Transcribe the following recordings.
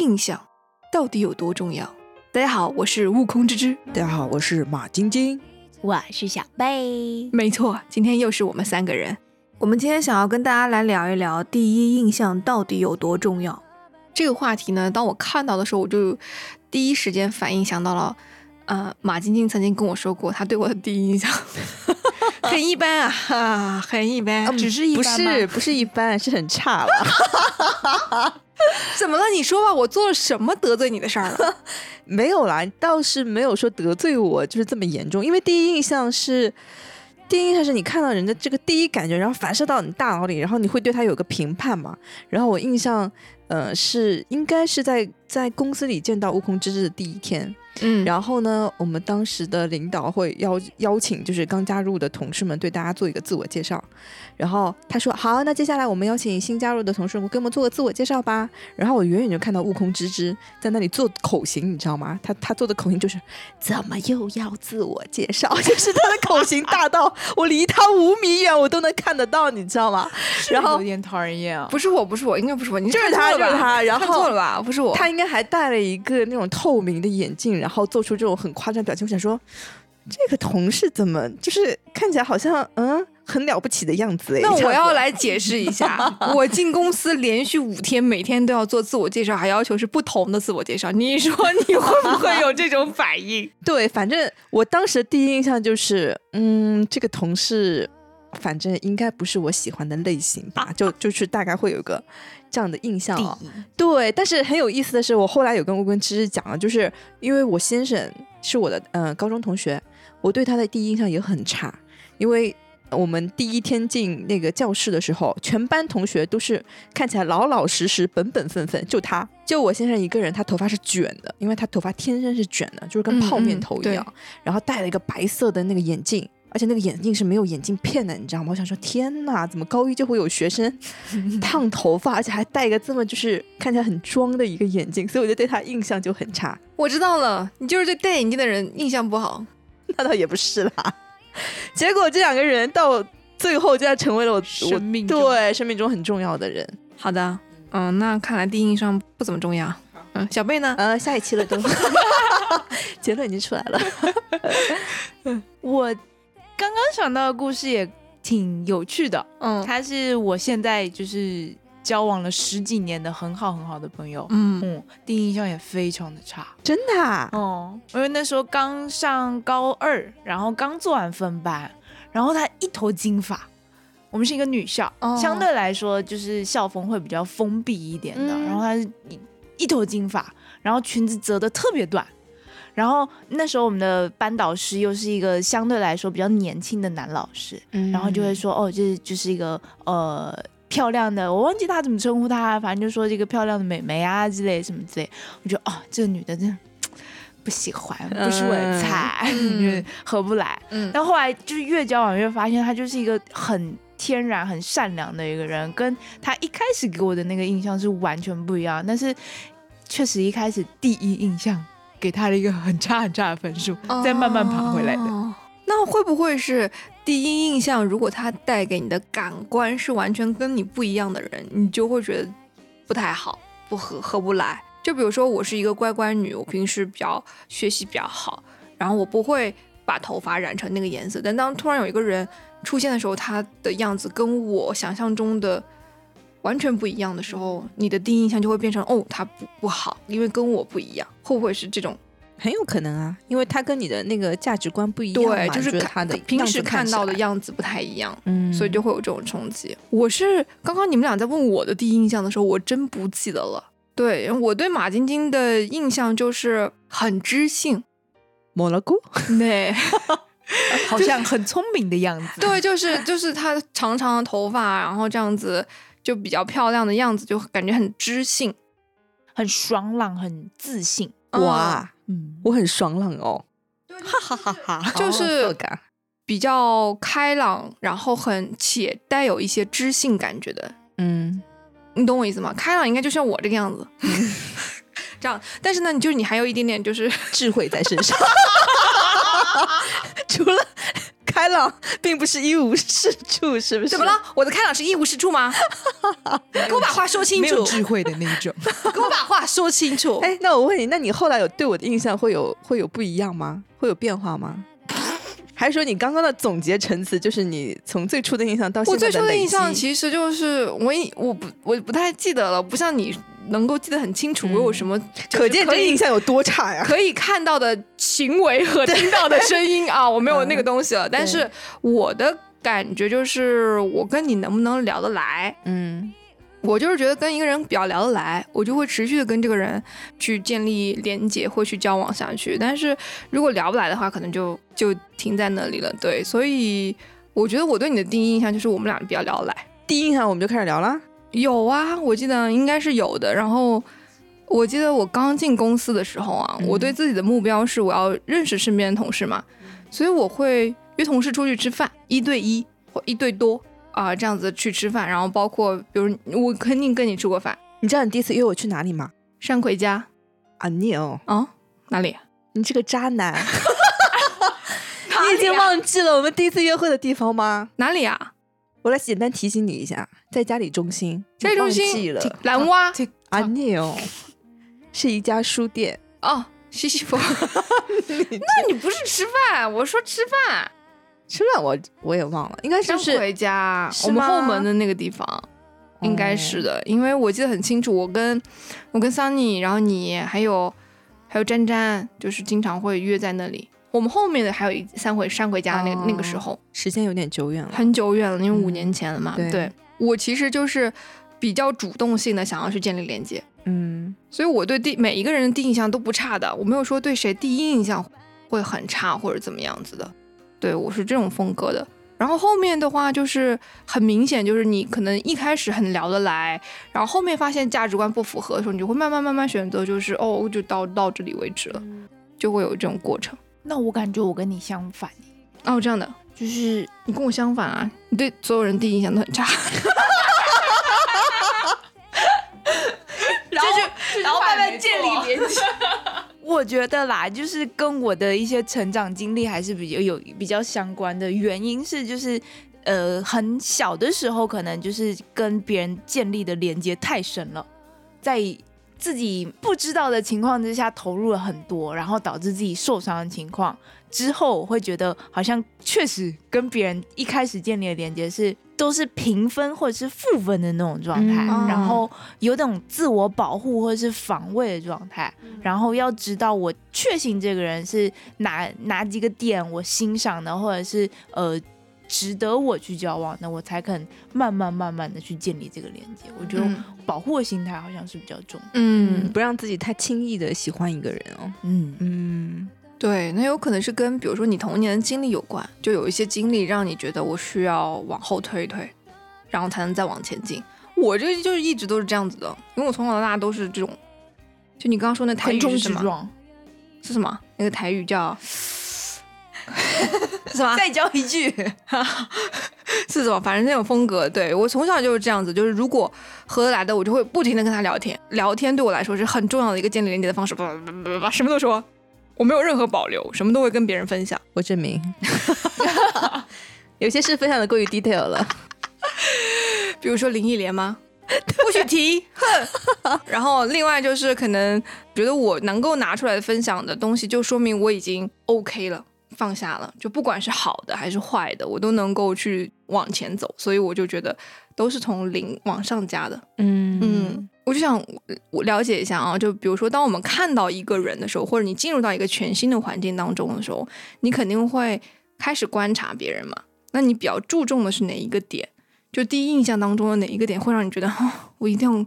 印象到底有多重要？大家好，我是悟空之之。大家好，我是马晶晶。我是小贝。没错，今天又是我们三个人。我们今天想要跟大家来聊一聊第一印象到底有多重要。这个话题呢，当我看到的时候，我就第一时间反应想到了，呃，马晶晶曾经跟我说过，她对我的第一印象 很一般啊，哈，很一般，只是一不是不是一般，是很差了。怎么了？你说吧，我做了什么得罪你的事儿了？没有啦，倒是没有说得罪我，就是这么严重。因为第一印象是，第一印象是你看到人的这个第一感觉，然后反射到你大脑里，然后你会对他有个评判嘛。然后我印象，呃，是应该是在在公司里见到悟空之之的第一天。嗯，然后呢，我们当时的领导会邀邀请，就是刚加入的同事们对大家做一个自我介绍。然后他说：“好，那接下来我们邀请新加入的同事，我给我们做个自我介绍吧。”然后我远远就看到悟空芝芝在那里做口型，你知道吗？他他做的口型就是怎么又要自我介绍？就是他的口型大到我离他五米远我都能看得到，你知道吗？然后有点讨人厌啊！不是我，不是我，应该不是我，你就是他，就是他。然后错了吧？不是我，他应该还戴了一个那种透明的眼镜，然后做出这种很夸张表情。我想说，这个同事怎么就是看起来好像嗯。很了不起的样子哎，那我要来解释一下，我进公司连续五天，每天都要做自我介绍，还要求是不同的自我介绍。你说你会不会有这种反应？对，反正我当时第一印象就是，嗯，这个同事反正应该不是我喜欢的类型吧，就就是大概会有个这样的印象。对，但是很有意思的是，我后来有跟乌根芝芝讲了，就是因为我先生是我的嗯高中同学，我对他的第一印象也很差，因为。我们第一天进那个教室的时候，全班同学都是看起来老老实实、本本分分，就他，就我先生一个人，他头发是卷的，因为他头发天生是卷的，就是跟泡面头一样。然后戴了一个白色的那个眼镜，而且那个眼镜是没有眼镜片的，你知道吗？我想说，天哪，怎么高一就会有学生 烫头发，而且还戴一个这么就是看起来很装的一个眼镜，所以我就对他印象就很差。我知道了，你就是对戴眼镜的人印象不好，那倒也不是啦。结果这两个人到最后竟然成为了我生命对生命中很重要的人。好的，嗯，那看来第一印象不怎么重要。嗯，小贝呢？呃，下一期了都，结论已经出来了。我想到的故事也挺有趣的。嗯，他是我现在就是。交往了十几年的很好很好的朋友，嗯。嗯，第一印象也非常的差，真的，啊？哦，因为那时候刚上高二，然后刚做完分班，然后他一头金发，我们是一个女校，相对来说就是校风会比较封闭一点的，然后他一一头金发，然后裙子折的特别短，然后那时候我们的班导师又是一个相对来说比较年轻的男老师，然后就会说，哦，这就是一个呃。漂亮的，我忘记他怎么称呼他，反正就说这个漂亮的美眉啊之类什么之类。我觉得哦，这个女的真的不喜欢，不是我的菜，合不来。但后来就是越交往越发现，她就是一个很天然、很善良的一个人，跟她一开始给我的那个印象是完全不一样。但是确实一开始第一印象给他了一个很差很差的分数，再慢慢爬回来的。那会不会是第一印象？如果他带给你的感官是完全跟你不一样的人，你就会觉得不太好，不合合不来。就比如说，我是一个乖乖女，我平时比较学习比较好，然后我不会把头发染成那个颜色。但当突然有一个人出现的时候，他的样子跟我想象中的完全不一样的时候，你的第一印象就会变成哦，他不不好，因为跟我不一样。会不会是这种？很有可能啊，因为他跟你的那个价值观不一样对，就是他的平时看到的样子不太一样，嗯，所以就会有这种冲击。我是刚刚你们俩在问我的第一印象的时候，我真不记得了。对我对马晶晶的印象就是很知性，抹了菇，对，好像很聪明的样子。对，就是就是她长长的头发，然后这样子就比较漂亮的样子，就感觉很知性，很爽朗，很自信。哇。嗯，我很爽朗哦，哈哈哈哈，就是比较开朗，然后很且带有一些知性感觉的，嗯，你懂我意思吗？开朗应该就像我这个样子，这样，但是呢，你就是你还有一点点就是智慧在身上，除了。开朗，并不是一无是处，是不是？怎么了？我的开朗是一无是处吗？给我把话说清楚，智慧的那种。给我把话说清楚。哎，那我问你，那你后来有对我的印象会有会有不一样吗？会有变化吗？还是说你刚刚的总结陈词就是你从最初的印象到现在我最初的印象其其实就是我我不我不太记得了，不像你能够记得很清楚，我有什么可见这印象有多差呀？可以看到的行为和 听到的声音 啊，我没有那个东西了。但是我的感觉就是，我跟你能不能聊得来？嗯。我就是觉得跟一个人比较聊得来，我就会持续的跟这个人去建立连接，或去交往下去。但是如果聊不来的话，可能就就停在那里了。对，所以我觉得我对你的第一印象就是我们俩比较聊得来。第一印象我们就开始聊了？有啊，我记得应该是有的。然后我记得我刚进公司的时候啊，我对自己的目标是我要认识身边的同事嘛，所以我会约同事出去吃饭，一对一或一对多。啊，这样子去吃饭，然后包括比如我肯定跟你吃过饭。你知道你第一次约我去哪里吗？山葵家。啊，你哦，啊，哪里？你这个渣男！你已经忘记了我们第一次约会的地方吗？哪里啊？我来简单提醒你一下，在家里中心。家里中心了。蓝蛙。啊，你哦，是一家书店。哦，西西弗。那你不是吃饭？我说吃饭。吃饭我我也忘了，应该就是回家，我们后门的那个地方，应该是的，因为我记得很清楚，我跟我跟 Sunny，然后你还有还有詹詹，就是经常会约在那里。我们后面的还有一三回山回家那那个时候，时间有点久远了，很久远了，因为五年前了嘛。对，我其实就是比较主动性的想要去建立连接，嗯，所以我对第每一个人的第一印象都不差的，我没有说对谁第一印象会很差或者怎么样子的。对我是这种风格的，然后后面的话就是很明显，就是你可能一开始很聊得来，然后后面发现价值观不符合的时候，你就会慢慢慢慢选择，就是哦，就到到这里为止了，就会有这种过程。那我感觉我跟你相反，哦，这样的，就是你跟我相反啊，你对所有人第一印象都很差，然后然后慢慢建立连接。我觉得啦，就是跟我的一些成长经历还是比较有比较相关的。原因是，就是呃很小的时候，可能就是跟别人建立的连接太深了，在自己不知道的情况之下投入了很多，然后导致自己受伤的情况之后，我会觉得好像确实跟别人一开始建立的连接是。都是平分或者是负分的那种状态，然后有种自我保护或者是防卫的状态，然后要知道我确信这个人是哪哪几个点我欣赏的，或者是呃值得我去交往的，我才肯慢慢慢慢的去建立这个连接。我觉得保护的心态好像是比较重，嗯，不让自己太轻易的喜欢一个人哦，嗯嗯。对，那有可能是跟比如说你童年的经历有关，就有一些经历让你觉得我需要往后退一退，然后才能再往前进。我这就是一直都是这样子的，因为我从小到大都是这种。就你刚刚说那台语是什么？是什么？那个台语叫 什么？再教一句 是什么？反正那种风格，对我从小就是这样子。就是如果合得来的，我就会不停的跟他聊天。聊天对我来说是很重要的一个建立连接的方式。不不不不，什么都说。我没有任何保留，什么都会跟别人分享。我证明，有些事分享的过于 detail 了，比如说林忆莲吗？不许提，哼。然后另外就是可能觉得我能够拿出来分享的东西，就说明我已经 OK 了，放下了。就不管是好的还是坏的，我都能够去往前走。所以我就觉得都是从零往上加的。嗯嗯。我就想我了解一下啊，就比如说，当我们看到一个人的时候，或者你进入到一个全新的环境当中的时候，你肯定会开始观察别人嘛。那你比较注重的是哪一个点？就第一印象当中的哪一个点会让你觉得，我一定要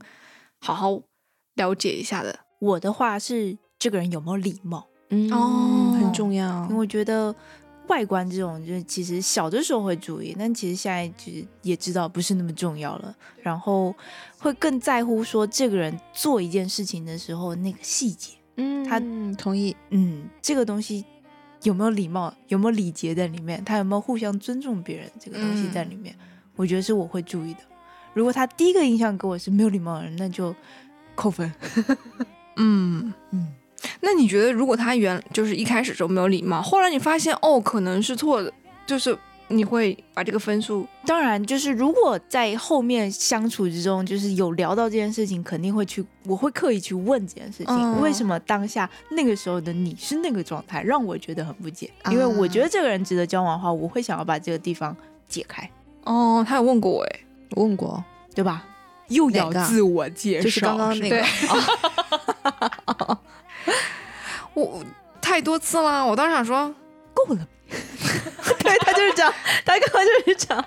好好了解一下的？我的话是这个人有没有礼貌？嗯，哦，很重要，因为我觉得。外观这种，就是其实小的时候会注意，但其实现在就是也知道不是那么重要了。然后会更在乎说这个人做一件事情的时候那个细节，嗯，他同意，嗯，这个东西有没有礼貌，有没有礼节在里面，他有没有互相尊重别人这个东西在里面，我觉得是我会注意的。如果他第一个印象给我是没有礼貌的人，那就扣分。嗯 嗯。那你觉得，如果他原就是一开始时候没有礼貌，后来你发现哦，可能是错的，就是你会把这个分数，当然就是如果在后面相处之中，就是有聊到这件事情，肯定会去，我会刻意去问这件事情，嗯为什么当下那个时候的你是那个状态，让我觉得很不解。啊因为我觉得这个人值得交往的话，我会想要把这个地方解开，哦，他有问过我哎，我问过，对吧？又哪个啊自我介绍，就是刚刚那个对，我太多次了，我当时想说，够了。对他就是这样，他刚刚就是这样，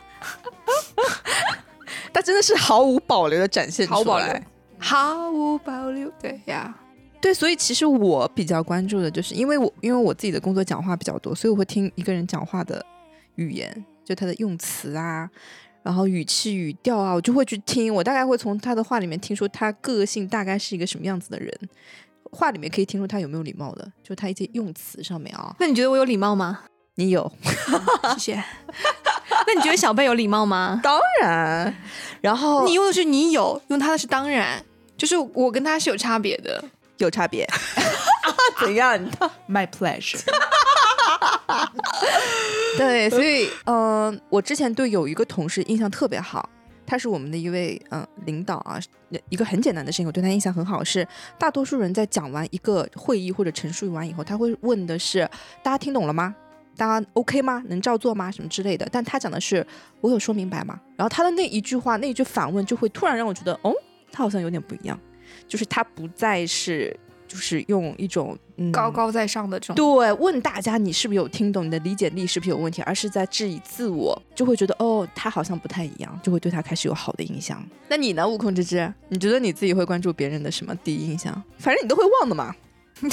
他真的是毫无保留的展现出来。毫无保留毫无保留，对呀，对，所以其实我比较关注的就是，因为我因为我自己的工作讲话比较多，所以我会听一个人讲话的语言，就他的用词啊，然后语气语调啊，我就会去听，我大概会从他的话里面听出他个性大概是一个什么样子的人。话里面可以听出他有没有礼貌的，就他一些用词上面啊，那你觉得我有礼貌吗？你有，谢谢。那你觉得小贝有礼貌吗？当然，然后你用的是你有，用他的是当然，就是我跟他是有差别的。有差别，怎样？你 My pleasure。对，所以嗯、呃我之前对有一个同事印象特别好，他是我们的一位嗯、呃领导啊。一个很简单的事情，我对他印象很好是，大多数人在讲完一个会议或者陈述完以后，他会问的是大家听懂了吗？大家 OK 吗？能照做吗？什么之类的。但他讲的是我有说明白吗？然后他的那一句话，那一句反问，就会突然让我觉得，哦，他好像有点不一样，就是他不再是就是用一种、嗯、高高在上的这种，对，问大家你是不是有听懂，你的理解力是不是有问题，而是在质疑自我，就会觉得哦，他好像不太一样，就会对他开始有好的印象。那你呢，悟空之之？你觉得你自己会关注别人的什么第一印象？反正你都会忘的嘛。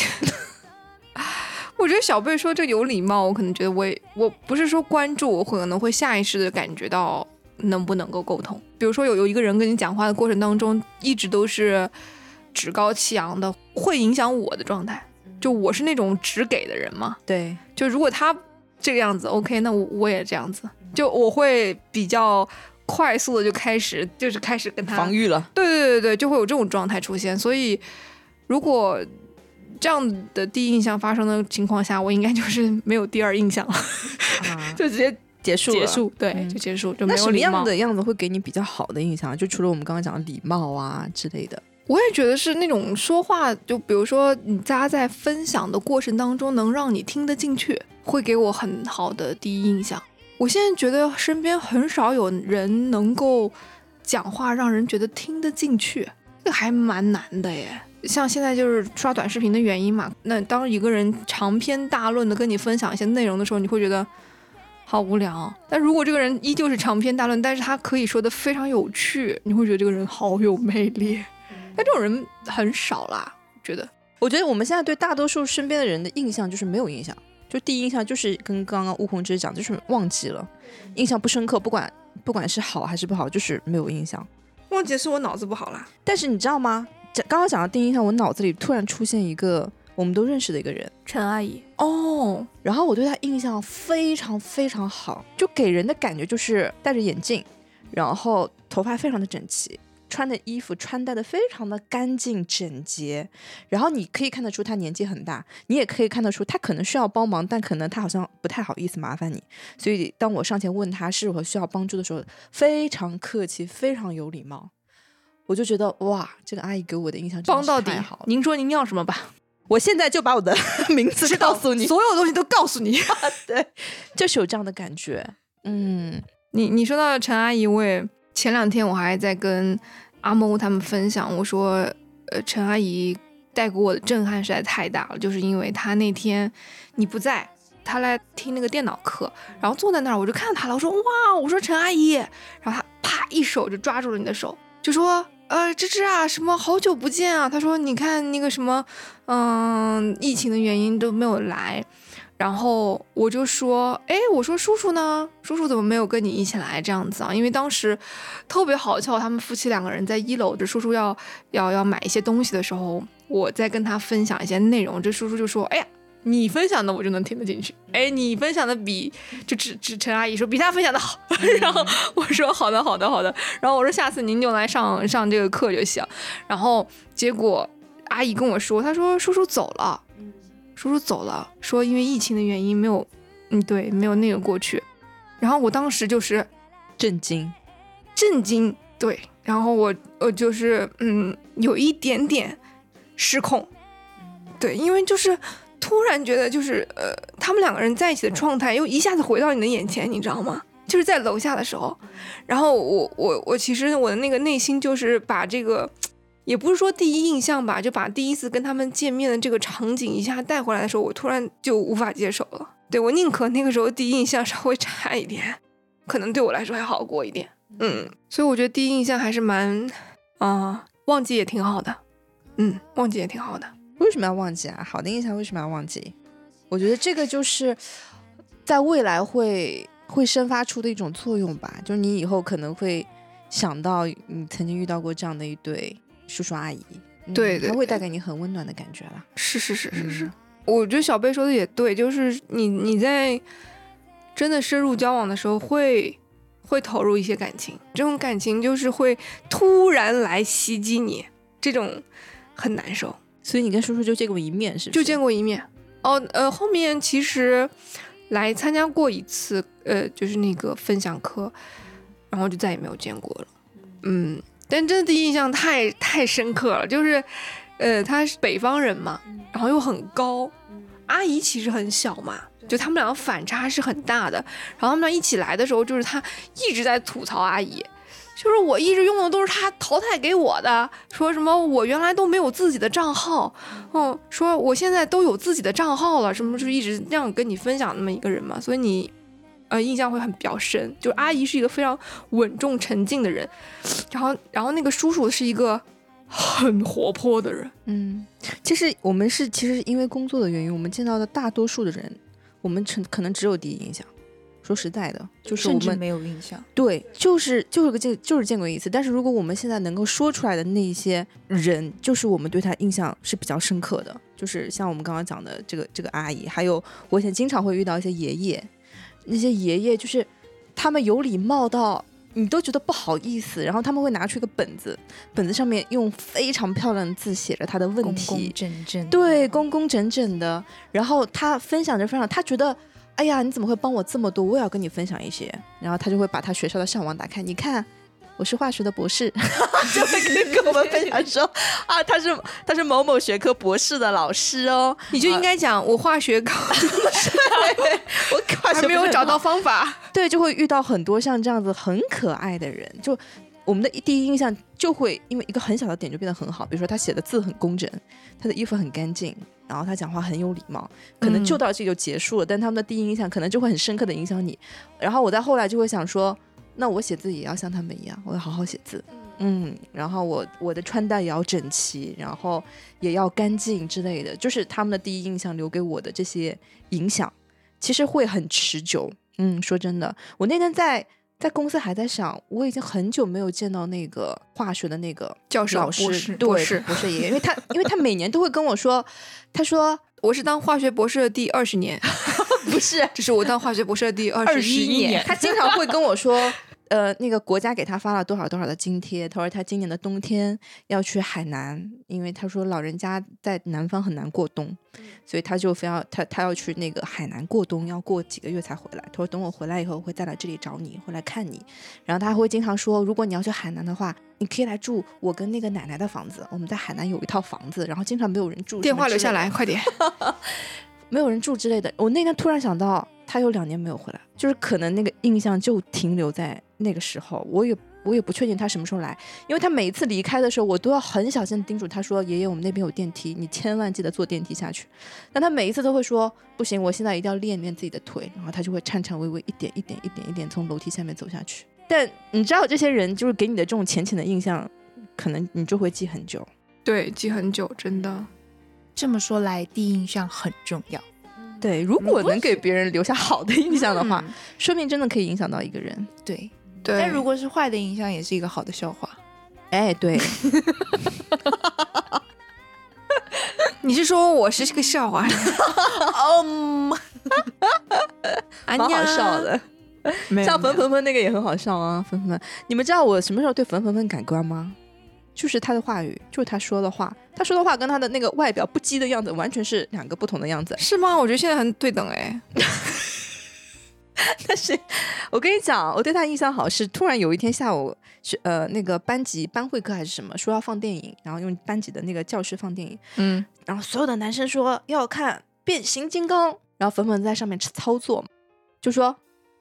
我觉得小贝说这有礼貌，我可能觉得我也我不是说关注，我可能会下意识的感觉到能不能够沟通。比如说有有一个人跟你讲话的过程当中，一直都是趾高气扬的，会影响我的状态。就我是那种只给的人嘛，对，就如果他这个样子，OK，那我我也这样子，就我会比较快速的就开始就是开始跟他防御了。对对对对，就会有这种状态出现。所以，如果这样的第一印象发生的情况下，我应该就是没有第二印象了，啊，就直接结束了结。束，对，嗯就结束，就没那什么有礼貌样。的样子会给你比较好的印象？就除了我们刚刚讲的礼貌啊之类的。我也觉得是那种说话，就比如说你大家在分享的过程当中，能让你听得进去，会给我很好的第一印象。我现在觉得身边很少有人能够讲话让人觉得听得进去，这个还蛮难的耶。像现在就是刷短视频的原因嘛，那当一个人长篇大论的跟你分享一些内容的时候，你会觉得好无聊。但如果这个人依旧是长篇大论，但是他可以说的非常有趣，你会觉得这个人好有魅力。但这种人很少啦，觉得。我觉得我们现在对大多数身边的人的印象就是没有印象，就第一印象就是跟刚刚悟空之讲，就是忘记了，印象不深刻，不管不管是好还是不好，就是没有印象。忘记是我脑子不好啦。但是你知道吗？讲刚刚讲到第一印象，我脑子里突然出现一个我们都认识的一个人，陈阿姨哦，然后我对她印象非常非常好，就给人的感觉就是戴着眼镜，然后头发非常的整齐，穿的衣服穿戴的非常的干净整洁，然后你可以看得出他年纪很大，你也可以看得出他可能需要帮忙，但可能他好像不太好意思麻烦你，所以当我上前问他是否需要帮助的时候，非常客气，非常有礼貌。我就觉得哇，这个阿姨给我的印象真的是帮到底太好。您说您要什么吧？我现在就把我的 名字告诉你，所有东西都告诉你。对，就是有这样的感觉。嗯，你你说到陈阿姨，我也前两天我还在跟阿梦他们分享，我说，呃，陈阿姨带给我的震撼实在太大了，就是因为她那天你不在，她来听那个电脑课，然后坐在那儿，我就看到她了，我说哇，我说陈阿姨，然后她啪一手就抓住了你的手，就说。呃，芝芝啊，什么好久不见啊？她说，你看那个什么，嗯、疫情的原因都没有来，然后我就说，哎，我说叔叔呢？叔叔怎么没有跟你一起来这样子啊？因为当时特别好笑，他们夫妻两个人在一楼，这叔叔要要要买一些东西的时候，我在跟他分享一些内容，这叔叔就说，哎呀。你分享的我就能听得进去，哎，你分享的比就只只陈阿姨说比他分享的好，然后我说好的好的好的，然后我说下次您就来上上这个课就行，然后结果阿姨跟我说，她说叔叔走了，叔叔走了，说因为疫情的原因没有，嗯，对，没有那个过去。然后我当时就是震惊，震惊，对，然后我我就是嗯，有一点点失控，对，因为就是突然觉得就是呃，他们两个人在一起的状态又一下子回到你的眼前，你知道吗？就是在楼下的时候，然后我我我其实我的那个内心就是把这个。也不是说第一印象吧，就把第一次跟他们见面的这个场景一下带回来的时候，我突然就无法接受了。对我宁可那个时候第一印象稍微 差一点，可能对我来说还好过一点。嗯，所以我觉得第一印象还是蛮啊，忘记也挺好的。嗯，忘记也挺好的。为什么要忘记啊？好的印象为什么要忘记？我觉得这个就是在未来会会生发出的一种作用吧，就是你以后可能会想到你曾经遇到过这样的一对。叔叔阿姨，对，他会带给你很温暖的感觉了。是是是是是，我觉得小贝说的也对，就是你你在真的深入交往的时候，会会投入一些感情，这种感情就是会突然来袭击你，这种很难受。所以你跟叔叔就见过一面，是？就见过一面。哦，呃，后面其实来参加过一次，呃，就是那个分享课，然后就再也没有见过了。嗯。但真的第一印象太太深刻了，就是，呃，他是北方人嘛，然后又很高，阿姨其实很小嘛，就他们两个反差是很大的。然后他们俩一起来的时候，就是他一直在吐槽阿姨，就是我一直用的都是他淘汰给我的，说什么我原来都没有自己的账号，嗯，说我现在都有自己的账号了，什么就一直这样跟你分享那么一个人嘛，所以你。呃，印象会很比较深，就是阿姨是一个非常稳重沉静的人，然后，然后那个叔叔是一个很活泼的人。嗯，其实我们是其实因为工作的原因，我们见到的大多数的人，我们成可能只有第一印象。说实在的，就是我们没有印象。对，就是就是个见就是见过一次。但是如果我们现在能够说出来的那一些人，就是我们对他印象是比较深刻的。就是像我们刚刚讲的这个这个阿姨，还有我以前经常会遇到一些爷爷。那些爷爷就是，他们有礼貌到你都觉得不好意思，然后他们会拿出一个本子，本子上面用非常漂亮的字写着他的问题，工工整整，对，工工整整的。然后他分享着分享，他觉得，哎呀，你怎么会帮我这么多？我也要跟你分享一些。然后他就会把他学校的上网打开，你看。我是化学的博士，就会跟跟我们分享说啊，他是他是某某学科博士的老师哦，你就应该讲我化学考，我还没有找到方法，对，就会遇到很多像这样子很可爱的人，就我们的第一印象就会因为一个很小的点就变得很好，比如说他写的字很工整，他的衣服很干净，然后他讲话很有礼貌，可能就到这就结束了，但他们的第一印象可能就会很深刻的影响你，然后我在后来就会想说。那我写字也要像他们一样，我要好好写字，嗯，然后我我的穿戴也要整齐，然后也要干净之类的，就是他们的第一印象留给我的这些影响，其实会很持久。嗯，说真的，我那天在在公司还在想，我已经很久没有见到那个化学的那个教授老师，对，不是爷爷，因为他因为他每年都会跟我说，他说我是当化学博士的第二十年。不是，这是我当化学博士的第二十一年。他经常会跟我说，呃，那个国家给他发了多少多少的津贴。他说他今年的冬天要去海南，因为他说老人家在南方很难过冬，所以他就非要他他要去那个海南过冬，要过几个月才回来。他说等我回来以后会再来这里找你，会来看你。然后他还会经常说，如果你要去海南的话，你可以来住我跟那个奶奶的房子。我们在海南有一套房子，然后经常没有人住。电话留下来，快点。没有人住之类的，我那天突然想到，他有两年没有回来，就是可能那个印象就停留在那个时候。我也我也不确定他什么时候来，因为他每一次离开的时候，我都要很小心叮嘱他说：“爷爷，我们那边有电梯，你千万记得坐电梯下去。”但他每一次都会说：“不行，我现在一定要练练自己的腿。”然后他就会颤颤巍巍，一点一点一点一点从楼梯下面走下去。但你知道，这些人就是给你的这种浅浅的印象，可能你就会记很久。对，记很久，真的。这么说来，第一印象很重要。对，如果能给别人留下好的印象的话，说明真的可以影响到一个人。对，对。但如果是坏的印象，也是一个好的笑话。哎，对。你是说我是个笑话？哦，蛮好笑的。像冯冯冯那个也很好笑啊，冯冯。你们知道我什么时候对冯冯冯改观吗？就是他的话语，就是他说的话，他说的话跟他的那个外表不羁的样子完全是两个不同的样子，是吗？我觉得现在很对等哎。但是我跟你讲，我对他印象好是突然有一天下午是呃那个班级班会课还是什么，说要放电影，然后用班级的那个教室放电影，嗯，然后所有的男生说要看变形金刚，然后粉粉在上面操作，就说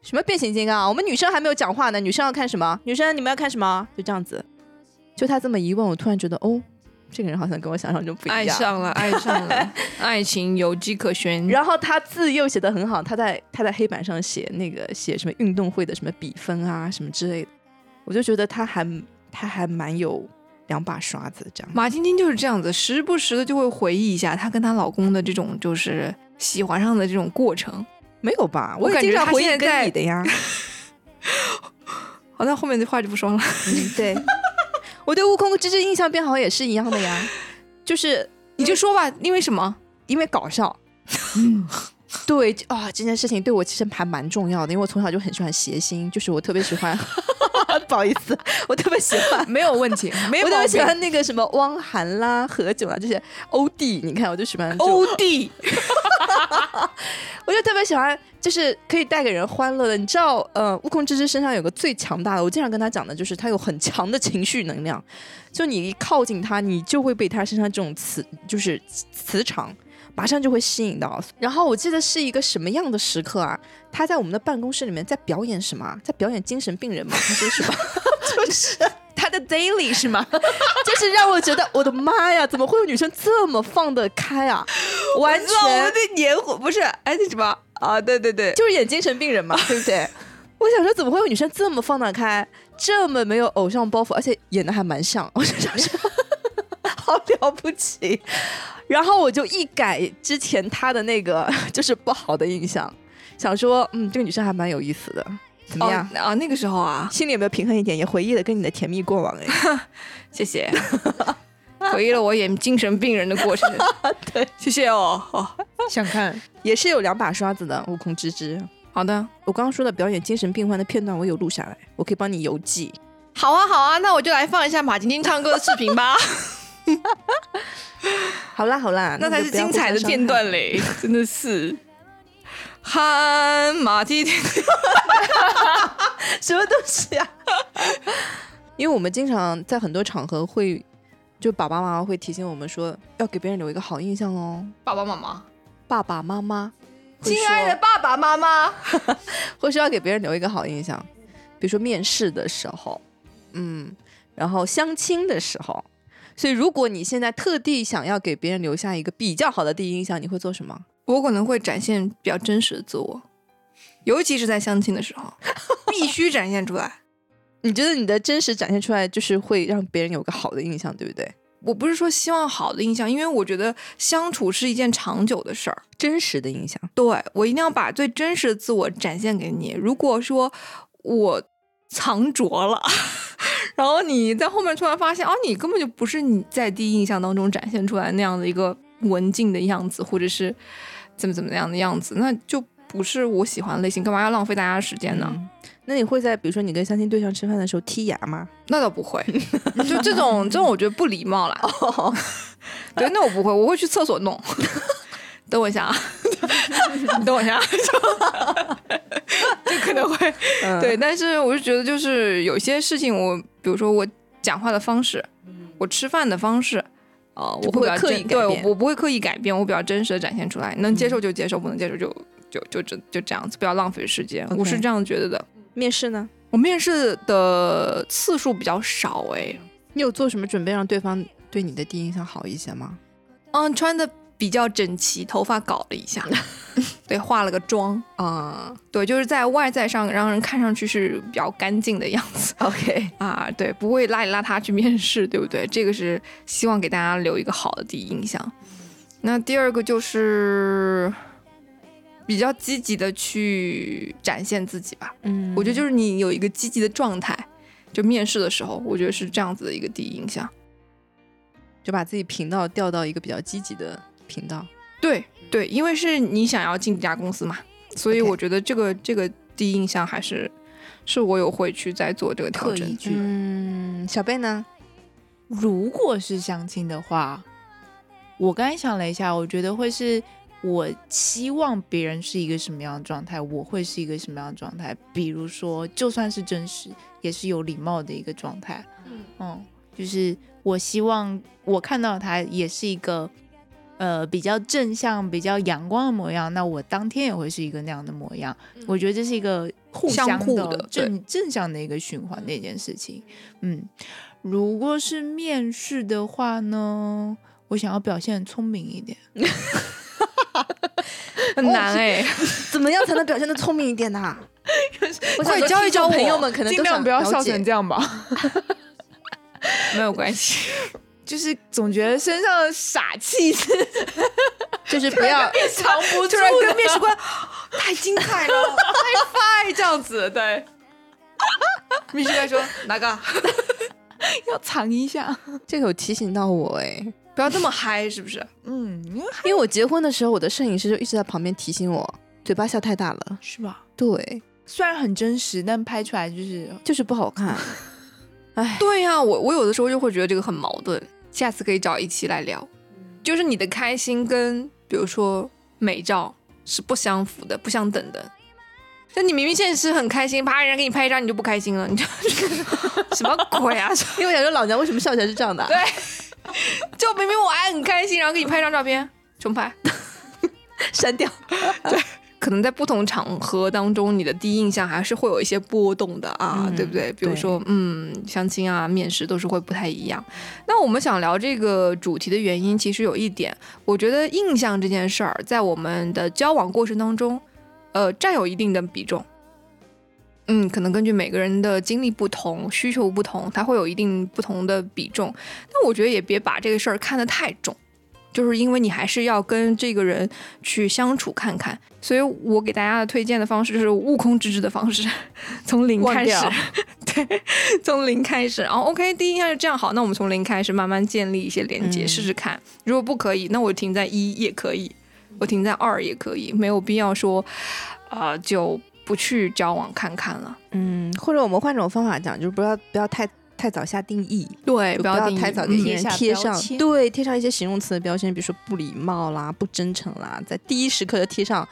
什么变形金刚啊，我们女生还没有讲话呢，女生要看什么？女生你们要看什么？就这样子，就他这么一问，我突然觉得哦。这个人好像跟我想象中不一样，爱上了，爱上了，爱情有迹可循。然后他字又写的很好，他在他在黑板上写那个写什么运动会的什么比分啊什么之类的，我就觉得他还他还蛮有两把刷子这样。马晶晶就是这样子，时不时的就会回忆一下她跟她老公的这种就是喜欢上的这种过程。没有吧？我感觉他现在跟你的呀。好，那后面的话就不说了。嗯，对。我对悟空之之印象变好也是一样的呀，就是你就说吧，因为什么？因为搞笑。嗯，对啊，这件事情对我其实还蛮重要的，因为我从小就很喜欢谐星，就是我特别喜欢，不好意思，我特别喜欢，没有问题，没有。我特别喜欢那个什么汪涵啦、何炅啊这些欧弟，你看我就喜欢欧弟。我就特别喜欢，就是可以带给人欢乐的。你知道，呃，悟空之之身上有个最强大的，我经常跟他讲的，就是他有很强的情绪能量。就你一靠近他，你就会被他身上这种磁，就是磁场，马上就会吸引到。然后我记得是一个什么样的时刻啊？他在我们的办公室里面在表演什么？在表演精神病人吗？还是什么？就是他的 daily 是吗？就是让我觉得，我的妈呀，怎么会有女生这么放得开啊？完全我们的年火不是哎那什么啊？对对对，就是演精神病人嘛，对不对？我想说，怎么会有女生这么放得开，这么没有偶像包袱，而且演的还蛮像？我就想说，好了不起。然后我就一改之前她的那个就是不好的印象，想说，嗯，这个女生还蛮有意思的。怎么样啊？那个时候啊，心里有没有平衡一点？也回忆了跟你的甜蜜过往哎，谢谢。回忆了我演精神病人的过程，对，谢谢哦。哦，想看也是有两把刷子的，悟空之之。好的，我刚刚说的表演精神病患的片段，我有录下来，我可以帮你邮寄。好啊，好啊，那我就来放一下马晶晶唱歌的视频吧。好啦，好啦，那才是精彩的片段嘞，真的是。喊马蹄蹄，什么东西啊？因为我们经常在很多场合会。就爸爸妈妈会提醒我们说，要给别人留一个好印象哦。爸爸妈妈，爸爸妈妈，亲爱的爸爸妈妈，或是要给别人留一个好印象，比如说面试的时候，嗯，然后相亲的时候。所以，如果你现在特地想要给别人留下一个比较好的第一印象，你会做什么？我可能会展现比较真实的自我，尤其是在相亲的时候，必须展现出来。你觉得你的真实展现出来，就是会让别人有个好的印象，对不对？我不是说希望好的印象，因为我觉得相处是一件长久的事儿。真实的印象，对我一定要把最真实的自我展现给你。如果说我藏拙了，然后你在后面突然发现，哦，你根本就不是你在第一印象当中展现出来那样的一个文静的样子，或者是怎么怎么样的样子，那就不是我喜欢的类型。干嘛要浪费大家的时间呢？那你会在比如说你跟相亲对象吃饭的时候剔牙吗？那倒不会，就这种这种我觉得不礼貌啦。对，那我不会，我会去厕所弄。等我一下啊，你 等我一下，就可能会对，但是我就觉得就是有些事情，我比如说我讲话的方式，我吃饭的方式，哦，我会刻意对我不会刻意改变，我比较真实的展现出来，能接受就接受，不能接受就就就就就这样子，不要浪费时间，我是这样觉得的。面试呢？我面试的次数比较少哎。你有做什么准备让对方对你的第一印象好一些吗？嗯，穿的比较整齐，头发搞了一下，对，化了个妆啊，对，就是在外在上让人看上去是比较干净的样子。OK 啊，对，不会邋里邋遢去面试，对不对？这个是希望给大家留一个好的第一印象。那第二个就是。比较积极的去展现自己吧，嗯，我觉得就是你有一个积极的状态，就面试的时候，我觉得是这样子的一个第一印象，就把自己频道调到一个比较积极的频道。对对，因为是你想要进这家公司嘛，所以我觉得这个这个第一印象还是是我有会去在做这个调整。嗯，小贝呢？如果是相亲的话，我刚才想了一下，我觉得会是。我希望别人是一个什么样的状态，我会是一个什么样的状态。比如说，就算是真实，也是有礼貌的一个状态。嗯，就是我希望我看到他也是一个呃比较正向、比较阳光的模样，那我当天也会是一个那样的模样。我觉得这是一个互相的正正向的一个循环的一件事情。嗯，如果是面试的话呢，我想要表现聪明一点。很难哎，怎么样才能表现的聪明一点呢？我可以教一教朋友们，可能尽量不要笑成这样吧。没有关系，就是总觉得身上的傻气是，就是不要藏不住，跟面试官太精彩了，太 f 这样子，对。面试官说哪个？要藏一下，这个有提醒到我哎。不要这么嗨，是不是？嗯，因为我结婚的时候，我的摄影师就一直在旁边提醒我，嘴巴笑太大了，是吧？对，虽然很真实，但拍出来就是就是不好看。哎，对呀，我我有的时候就会觉得这个很矛盾。下次可以找一期来聊，就是你的开心跟比如说美照是不相符的，不相等的。就你明明现实很开心，啪，人家给你拍一张，你就不开心了，你就 什么鬼啊？因为我想说，老娘为什么笑起来是这样的？对。就明明我还很开心，然后给你拍张照片，重拍，删掉。对，可能在不同场合当中，你的第一印象还是会有一些波动的啊，对不对？比如说，嗯，相亲啊、面试都是会不太一样。那我们想聊这个主题的原因，其实有一点，我觉得印象这件事儿在我们的交往过程当中，呃，占有一定的比重。嗯，可能根据每个人的经历不同、需求不同，它会有一定不同的比重。但我觉得也别把这个事儿看得太重，就是因为你还是要跟这个人去相处看看。所以我给大家的推荐的方式就是悟空之之的方式，从零开始，对，从零开始。然后 OK，第一印象是这样好，那我们从零开始慢慢建立一些连接，试试看。如果不可以，那我停在一也可以，我停在二也可以，没有必要说啊就。不去交往看看了，嗯，或者我们换种方法讲，就是不要不要太太早下定义，对，不要太早给人贴上，对，贴上一些形容词的标签，比如说不礼貌啦、不真诚啦，在第一时刻就贴上，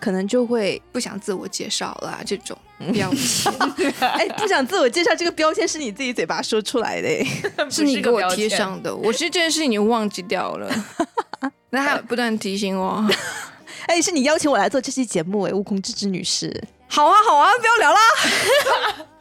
可能就会不想自我介绍啦这种标签。哎，不想自我介绍这个标签是你自己嘴巴说出来的，是你给我贴上的，我其实这件事情已经忘记掉了，那他不断提醒我。哎，是你邀请我来做这期节目哎，悟空之之女士。好啊，好啊，不要聊啦。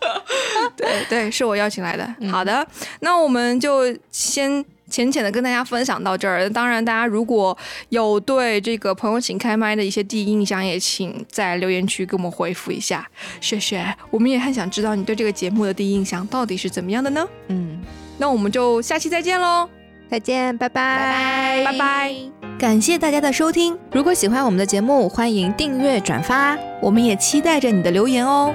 对对，是我邀请来的。好的，那我们就先浅浅的跟大家分享到这儿。当然，大家如果有对这个朋友请开麦的一些第一印象，也请在留言区给我们回复一下。谢谢，我们也很想知道你对这个节目的第一印象到底是怎么样的呢？嗯，那我们就下期再见喽。再见，拜拜，拜拜，感谢大家的收听。如果喜欢我们的节目，欢迎订阅转发，我们也期待着你的留言哦。